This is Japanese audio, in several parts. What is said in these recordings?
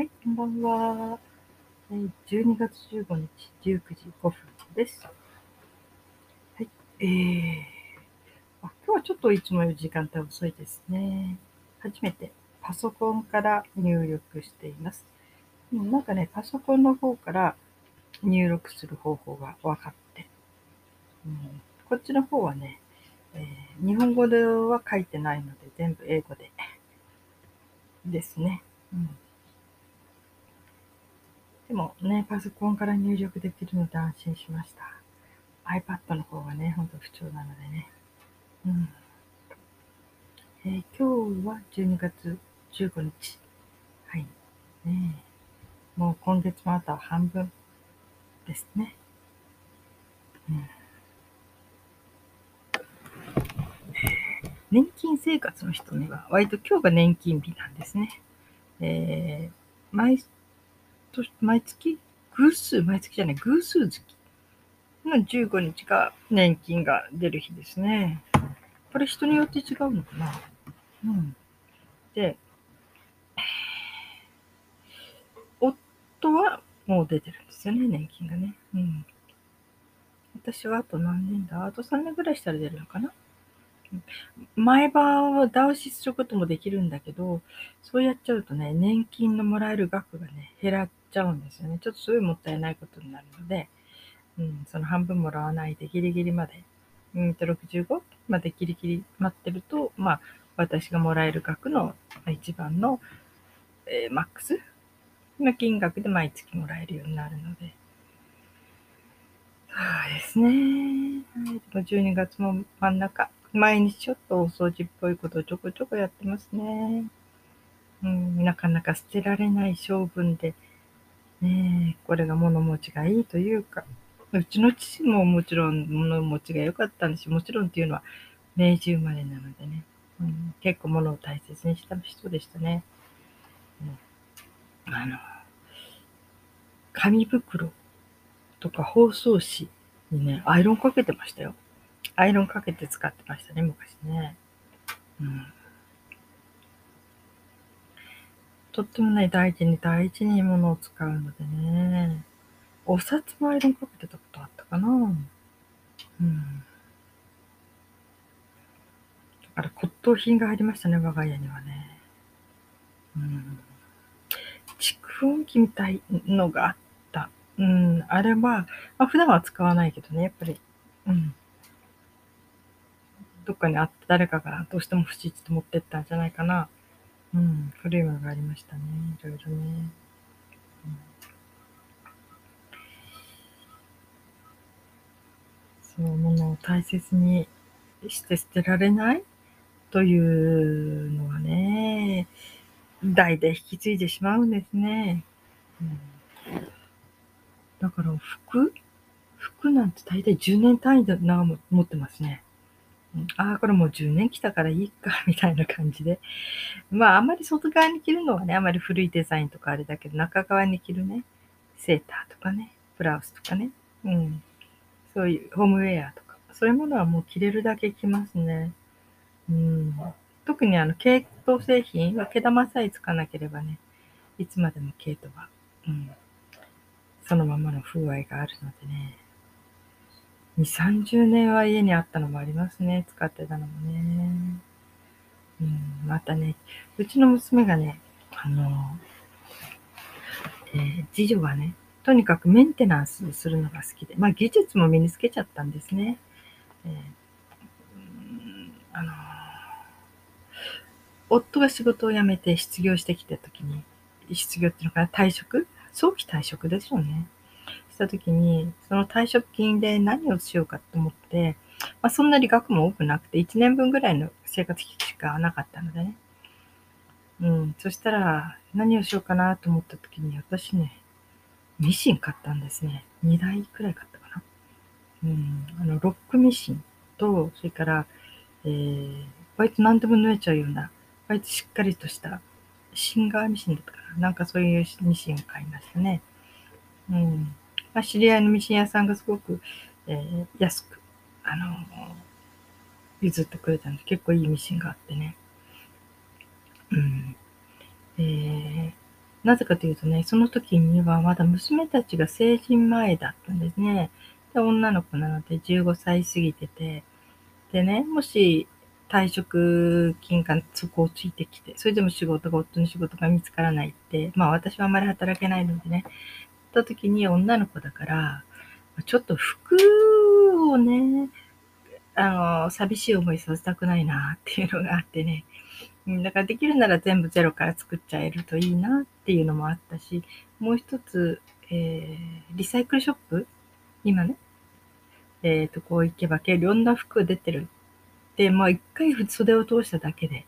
はい、こんばんは。12月15日19時5分です。はい、えー、あ今日はちょっといつもより時間帯遅いですね。初めてパソコンから入力しています。なんかね、パソコンの方から入力する方法が分かって、うんこっちの方はね、えー日本語では書いてないので全部英語でですね。うんでもね、パソコンから入力できるので安心しました。iPad の方がね、ほんと不調なのでね。うんえー今日は12月15日。はい。ねもう今月もあとは半分ですね。うん年金生活の人には、割と今日が年金日なんですね。えー毎毎月偶数、毎月じゃない、偶数月の15日が年金が出る日ですね。これ人によって違うのかなうん。で、夫はもう出てるんですよね、年金がね。うん。私はあと何年だ？あと3年ぐらいしたら出るのかな前場を倒しすることもできるんだけど、そうやっちゃうとね、年金のもらえる額がね、減らっちゃうんですよね。ちょっとすごいもったいないことになるので、うん、その半分もらわないでギリギリまで、うんと65までギリギリ待ってると、まあ、私がもらえる額の一番の、えーマックスの金額で毎月もらえるようになるので。そうですね。はい、でも12月も真ん中、毎日ちょっとお掃除っぽいことをちょこちょこやってますね。うん、なかなか捨てられない性分で、ね、これが物持ちがいいというか、うちの父ももちろん物持ちが良かったんですし、もちろんっていうのは明治生まれなのでね、うん、結構物を大切にした人でしたね。うん、あの、紙袋とか包装紙にね、アイロンかけてましたよ。アイロンかけて使ってましたね、昔ね。うん。とってもね、大事に大事に物を使うのでね。お札もアイロンかけてたことあったかな。うん。だから骨董品が入りましたね、我が家にはね。うん。蓄音機みたいのがあった。うん。あれは、まあ、普段は使わないけどね、やっぱり、うん。どっかにあった誰かがどうしても欲しいって持ってったんじゃないかな。うん。古いものがありましたね。いろいろね。そう、ものを大切にして捨てられないというのはね、代で引き継いでしまうんですね。うん、だから服？服なんて大体10年単位で長も持ってますね。ああ、これもう10年来たからいいか、みたいな感じで。まあ、あんまり外側に着るのはね、あまり古いデザインとかあれだけど、中側に着るね、セーターとかね、ブラウスとかね、うん。そういうホームウェアとか、そういうものはもう着れるだけ着ますね。うん。特にあの、系統製品は毛玉さえつかなければね、いつまでも毛とは、うん。そのままの風合いがあるのでね。2、30年は家にあったのもありますね。使ってたのもね。うん、またね、うちの娘がね、あの、えー次女がね、とにかくメンテナンスするのが好きで、まあ技術も身につけちゃったんですね。えーあの夫が仕事を辞めて失業してきた時に、失業っていうのかな、退職？早期退職ですよね。した時に、その退職金で何をしようかと思って、まあ、そんなに額も多くなくて、1年分ぐらいの生活費しかなかったのでね。うん。そしたら、何をしようかなと思った時に、私ね、ミシン買ったんですね。2台くらい買ったかな。うん。あの、ロックミシンと、それから、えー、割と何でも縫えちゃうような、割としっかりとした、シンガーミシンだったかな。なんかそういうミシンを買いましたね。うん。まあ、知り合いのミシン屋さんがすごく、えー安く、あの譲ってくれたんで、結構いいミシンがあってね。うん。えーなぜかというとね、その時にはまだ娘たちが成人前だったんですね。で、女の子なので15歳過ぎてて、でね、もし退職金がそこをついてきて、それでも仕事が、夫の仕事が見つからないって、まあ私はあまり働けないのでね、った時に女の子だから、ちょっと服をね、あの、寂しい思いさせたくないなっていうのがあってね。だからできるなら全部ゼロから作っちゃえるといいなっていうのもあったし、もう一つ、えー、リサイクルショップ？今ね、えっ、ー、と、こう行けば、いろんな服出てる。で、まあ一回袖を通しただけで、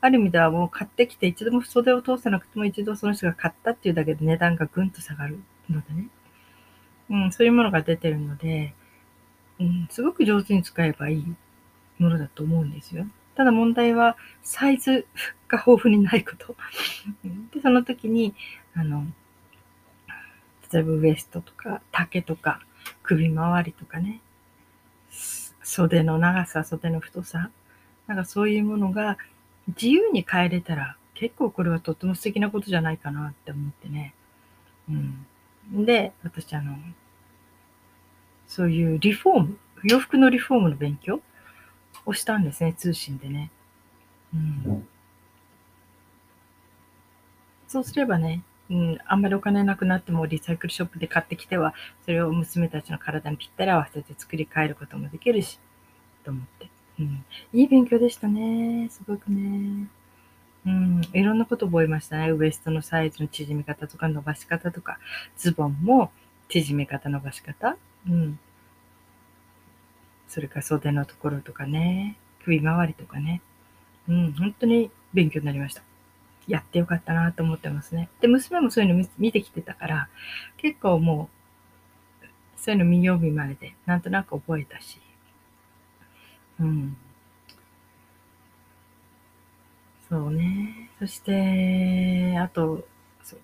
ある意味ではもう買ってきて一度も袖を通さなくても一度その人が買ったっていうだけで値段がぐんと下がるのでね。うん、そういうものが出てるので、うん、すごく上手に使えばいいものだと思うんですよ。ただ問題は、サイズが豊富にないこと で、その時に、あの、例えばウエストとか、丈とか、首周りとかね、袖の長さ、袖の太さ、なんかそういうものが自由に変えれたら、結構これはとっても素敵なことじゃないかなって思ってね。うん。で、私あの、そういうリフォーム、洋服のリフォームの勉強をしたんですね、通信でね。うん。そうすればね、うん、あんまりお金なくなってもリサイクルショップで買ってきては、それを娘たちの体にぴったり合わせて作り変えることもできるし、と思って。うん、いい勉強でしたね。すごくね。うん、いろんなこと覚えましたね。ウエストのサイズの縮み方とか伸ばし方とか、ズボンも縮め方、伸ばし方。うん。それから袖のところとかね、首周りとかね。うん、本当に勉強になりました。やってよかったなと思ってますね。で、娘もそういうの見てきてたから、結構もう、そういうの見よう見まねで、なんとなく覚えたし。うん。そうね。して、あと、そう。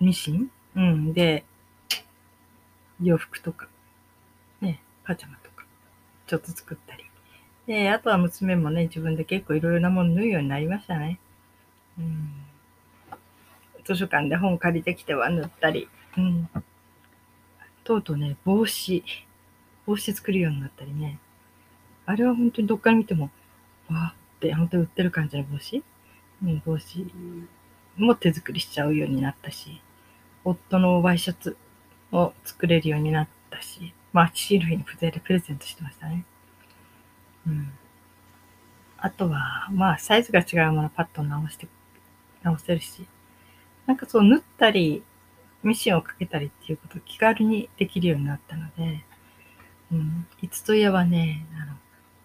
ミシン？うん。で、洋服とか、ね、パジャマとか、ちょっと作ったり。で、あとは娘もね、自分で結構いろいろなもの縫うようになりましたね。うん。図書館で本借りてきては縫ったり。うん。とうとうね、帽子。帽子作るようになったりね。あれは本当にどっから見ても、わーって本当売ってる感じの帽子、うん、帽子も手作りしちゃうようになったし、夫のワイシャツを作れるようになったし、まあ、父類にプレゼントしてましたね。うん。あとは、まあ、サイズが違うものパッと直して、直せるし、なんかそう、縫ったり、ミシンをかけたりっていうことを気軽にできるようになったので、うん、いつといえばね、あの、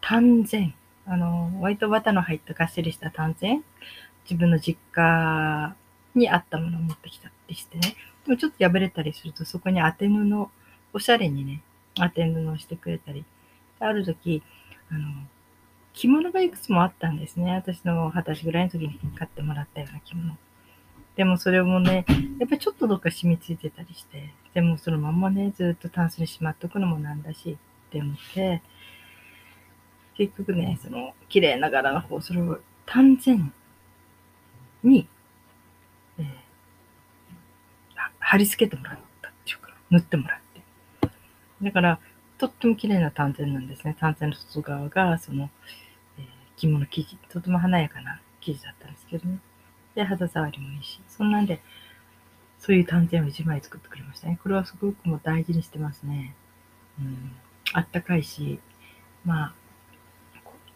単線、あの、割と綿の入ったがっしりした単線、自分の実家にあったものを持ってきたりしてね。でもちょっと破れたりすると、そこに当て布、おしゃれにね、当て布をしてくれたり。ある時、あの、着物がいくつもあったんですね。私の二十歳ぐらいの時に買ってもらったような着物。でもそれもね、やっぱりちょっとどっか染みついてたりして、でもそのまんまね、ずっとタンスにしまっとくのもなんだし、って思って、結局ね、その、綺麗な柄の方、それを単線に、えー、貼り付けてもらったっていうか、塗ってもらって。だから、とっても綺麗な単線なんですね。単線の外側が、その、えー、着物生地、とても華やかな生地だったんですけどね。で、肌触りもいいし。そんなんで、そういう単線を1枚作ってくれましたね。これはすごくも大事にしてますね。うん。あったかいし、まあ、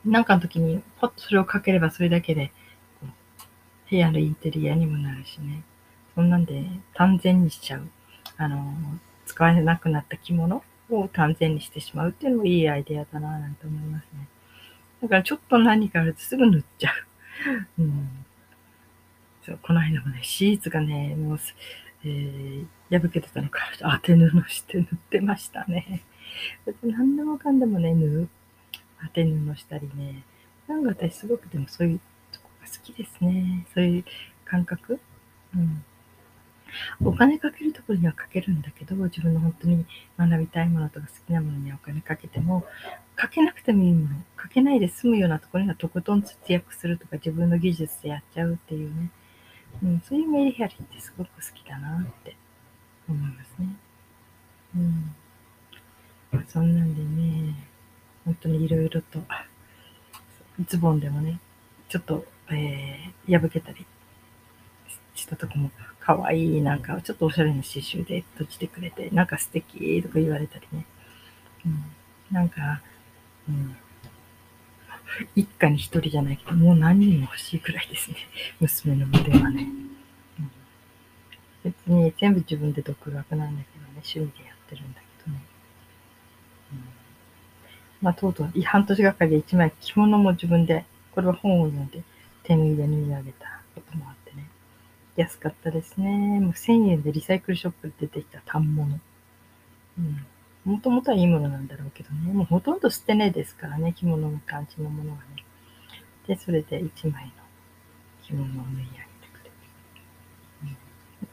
なんかの時にポッとそれをかければそれだけで、部屋のインテリアにもなるしね。そんなんで単全にしちゃう。あの、使わなくなった着物を単全にしてしまうっていうのもいいアイデアだなぁなんて思いますね。だからちょっと何かあるとすぐ塗っちゃう。うん。そう、この間もね、シーツがね、もう、えー、破けてたのから当て布して塗ってましたね。何でもかんでもね、縫う。当て布したりね。なんか私すごくでもそういうとこが好きですね。そういう感覚。うん。お金かけるところにはかけるんだけど、自分の本当に学びたいものとか好きなものにはお金かけても、かけなくてもいいもの、かけないで済むようなところにはとことん節約するとか自分の技術でやっちゃうっていうね、うん、そういうメリハリってすごく好きだなって思いますね。うん。そんなんでね、本当にいろいろと、ズボンでもね、ちょっと、えー、破けたりしたとこも、可愛いなんか、ちょっとおしゃれな刺繍で閉じてくれて、なんか素敵とか言われたりね。うん、なんか、うん、一家に一人じゃないけど、もう何人も欲しいくらいですね。娘の腕はね。うん、別に全部自分で独学なんだけどね、趣味でやってるんだけど。まあ、とうとう半年がかりで一枚着物も自分で、これは本を読んで手縫いで縫い上げたこともあってね。安かったですね。もう1000円でリサイクルショップで出てきた反物。うん。もともとはいいものなんだろうけどね。もうほとんど捨てねえですからね。着物の感じのものはね。で、それで1枚の着物を縫い上げてくれる。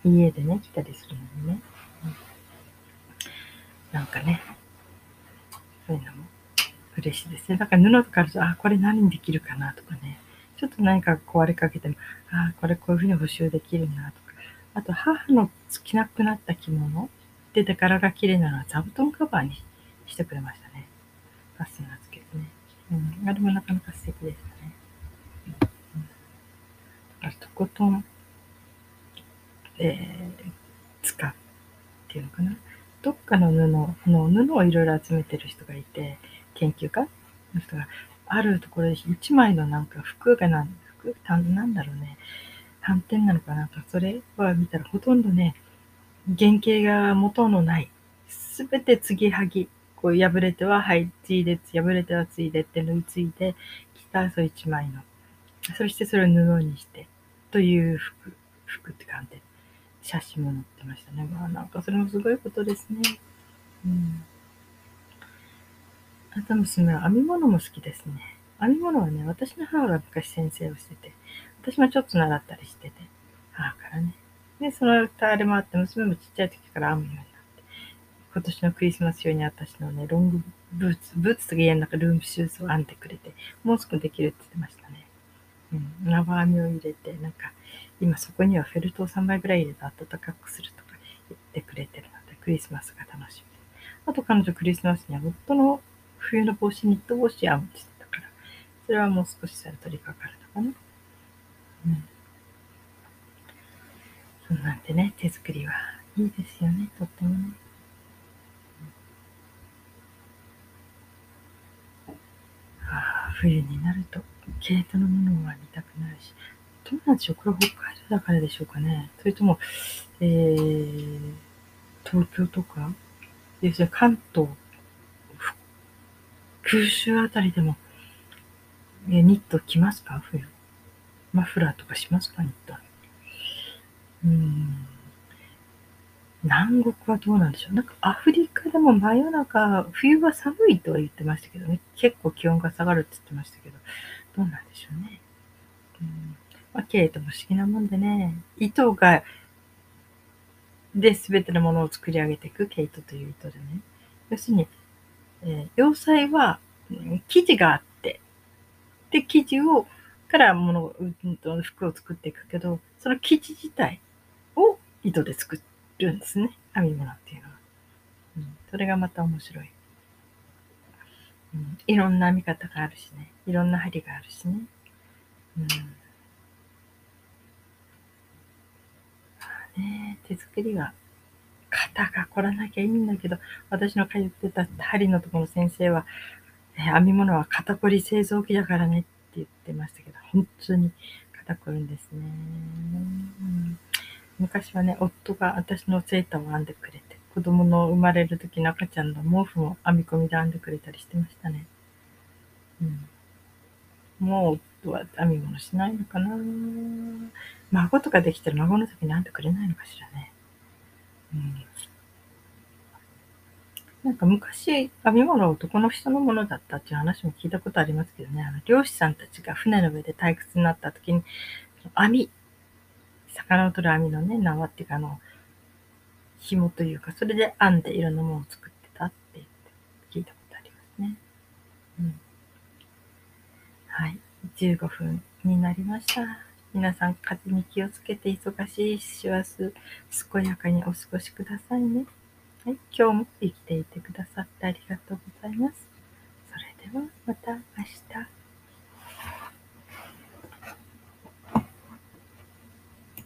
うん、家でね、着たりするのにね。うん、なんかね、そういうのも嬉しいですね。だから布とかあると、あ、これ何にできるかなとかね。ちょっと何か壊れかけても、あ、これこういうふうに補修できるなとか。あと、母の着なくなった着物で、て柄が綺麗なのは座布団カバーにしてくれましたね。ファスナーつけてね。うん。あれもなかなか素敵でしたね。うん。だからとことん、えー、使っていうのかな。どっかの布、の布をいろいろ集めてる人がいて、研究家の人が、あるところで一枚のなんか服がなん、服なんだろうね。反転なのかなんか、それは見たらほとんどね、原型が元のない。すべて継ぎはぎ。こう破れては、はい、ついで、破れてはついでって縫いついて、きたそう一枚の。そしてそれを布にして、という服、服って感じで、写真も載ってましたね。まあなんかそれもすごいことですね。うん。あと娘は編み物も好きですね。編み物はね、私の母が昔先生をしてて、私もちょっと習ったりしてて、母からね。で、そのあれもあって、娘もちっちゃい時から編むようになって、今年のクリスマス用に私のね、ロングブーツ、ブーツとか家の中ルームシューズを編んでくれて、もうすぐできるって言ってましたね。うん、生編みを入れて、なんか、今そこにはフェルトを3枚ぐらい入れて暖かくするとか言ってくれてるので、クリスマスが楽しみあと彼女クリスマスには夫の冬の帽子、ニット帽子編むって言ってたから、それはもう少ししたら取り掛かるのかな。うん。そんなんでね、手作りはいいですよね、とってもね。ああ、冬になると、毛糸のものは見たくなるし、どうなんでしょうこれ北海道だからでしょうかね。それとも、えー、東京とか、要するに関東九州あたりでも、えニット着ますか？冬。マフラーとかしますか？ニット。うん。南国はどうなんでしょう？なんかアフリカでも真夜中、冬は寒いとは言ってましたけどね。結構気温が下がるって言ってましたけど、どうなんでしょうね。うん。まあ、毛糸も不思議なもんでね。糸が、で全てのものを作り上げていく毛糸という糸でね。要するに、えー、要塞は、生地があって、で、生地を、からもの、うんと、服を作っていくけど、その生地自体を糸で作るんですね。編み物っていうのは。うん、それがまた面白い。うん、いろんな編み方があるしね。いろんな針があるしね。うん。ね、手作りは肩が凝らなきゃいいんだけど、私の通ってた針のところの先生は、編み物は肩こり製造機だからねって言ってましたけど、本当に肩こるんですね。昔はね、夫が私のセーターを編んでくれて、子供の生まれる時の赤ちゃんの毛布も編み込みで編んでくれたりしてましたね。うん、もう夫は編み物しないのかな孫とかできたら孫の時に編んでくれないのかしらね。うん、なんか昔、編み物は男の人のものだったっていう話も聞いたことありますけどね、あの漁師さんたちが船の上で退屈になった時に、網、魚を取る網のね、縄っていうかあの、紐というか、それで編んでいろんなものを作ってたって聞いたことありますね。うん。はい。15分になりました。皆さん、風に気をつけて忙しい師走、健やかにお過ごしくださいね。はい、今日も生きていてくださってありがとうございます。それではまた明日。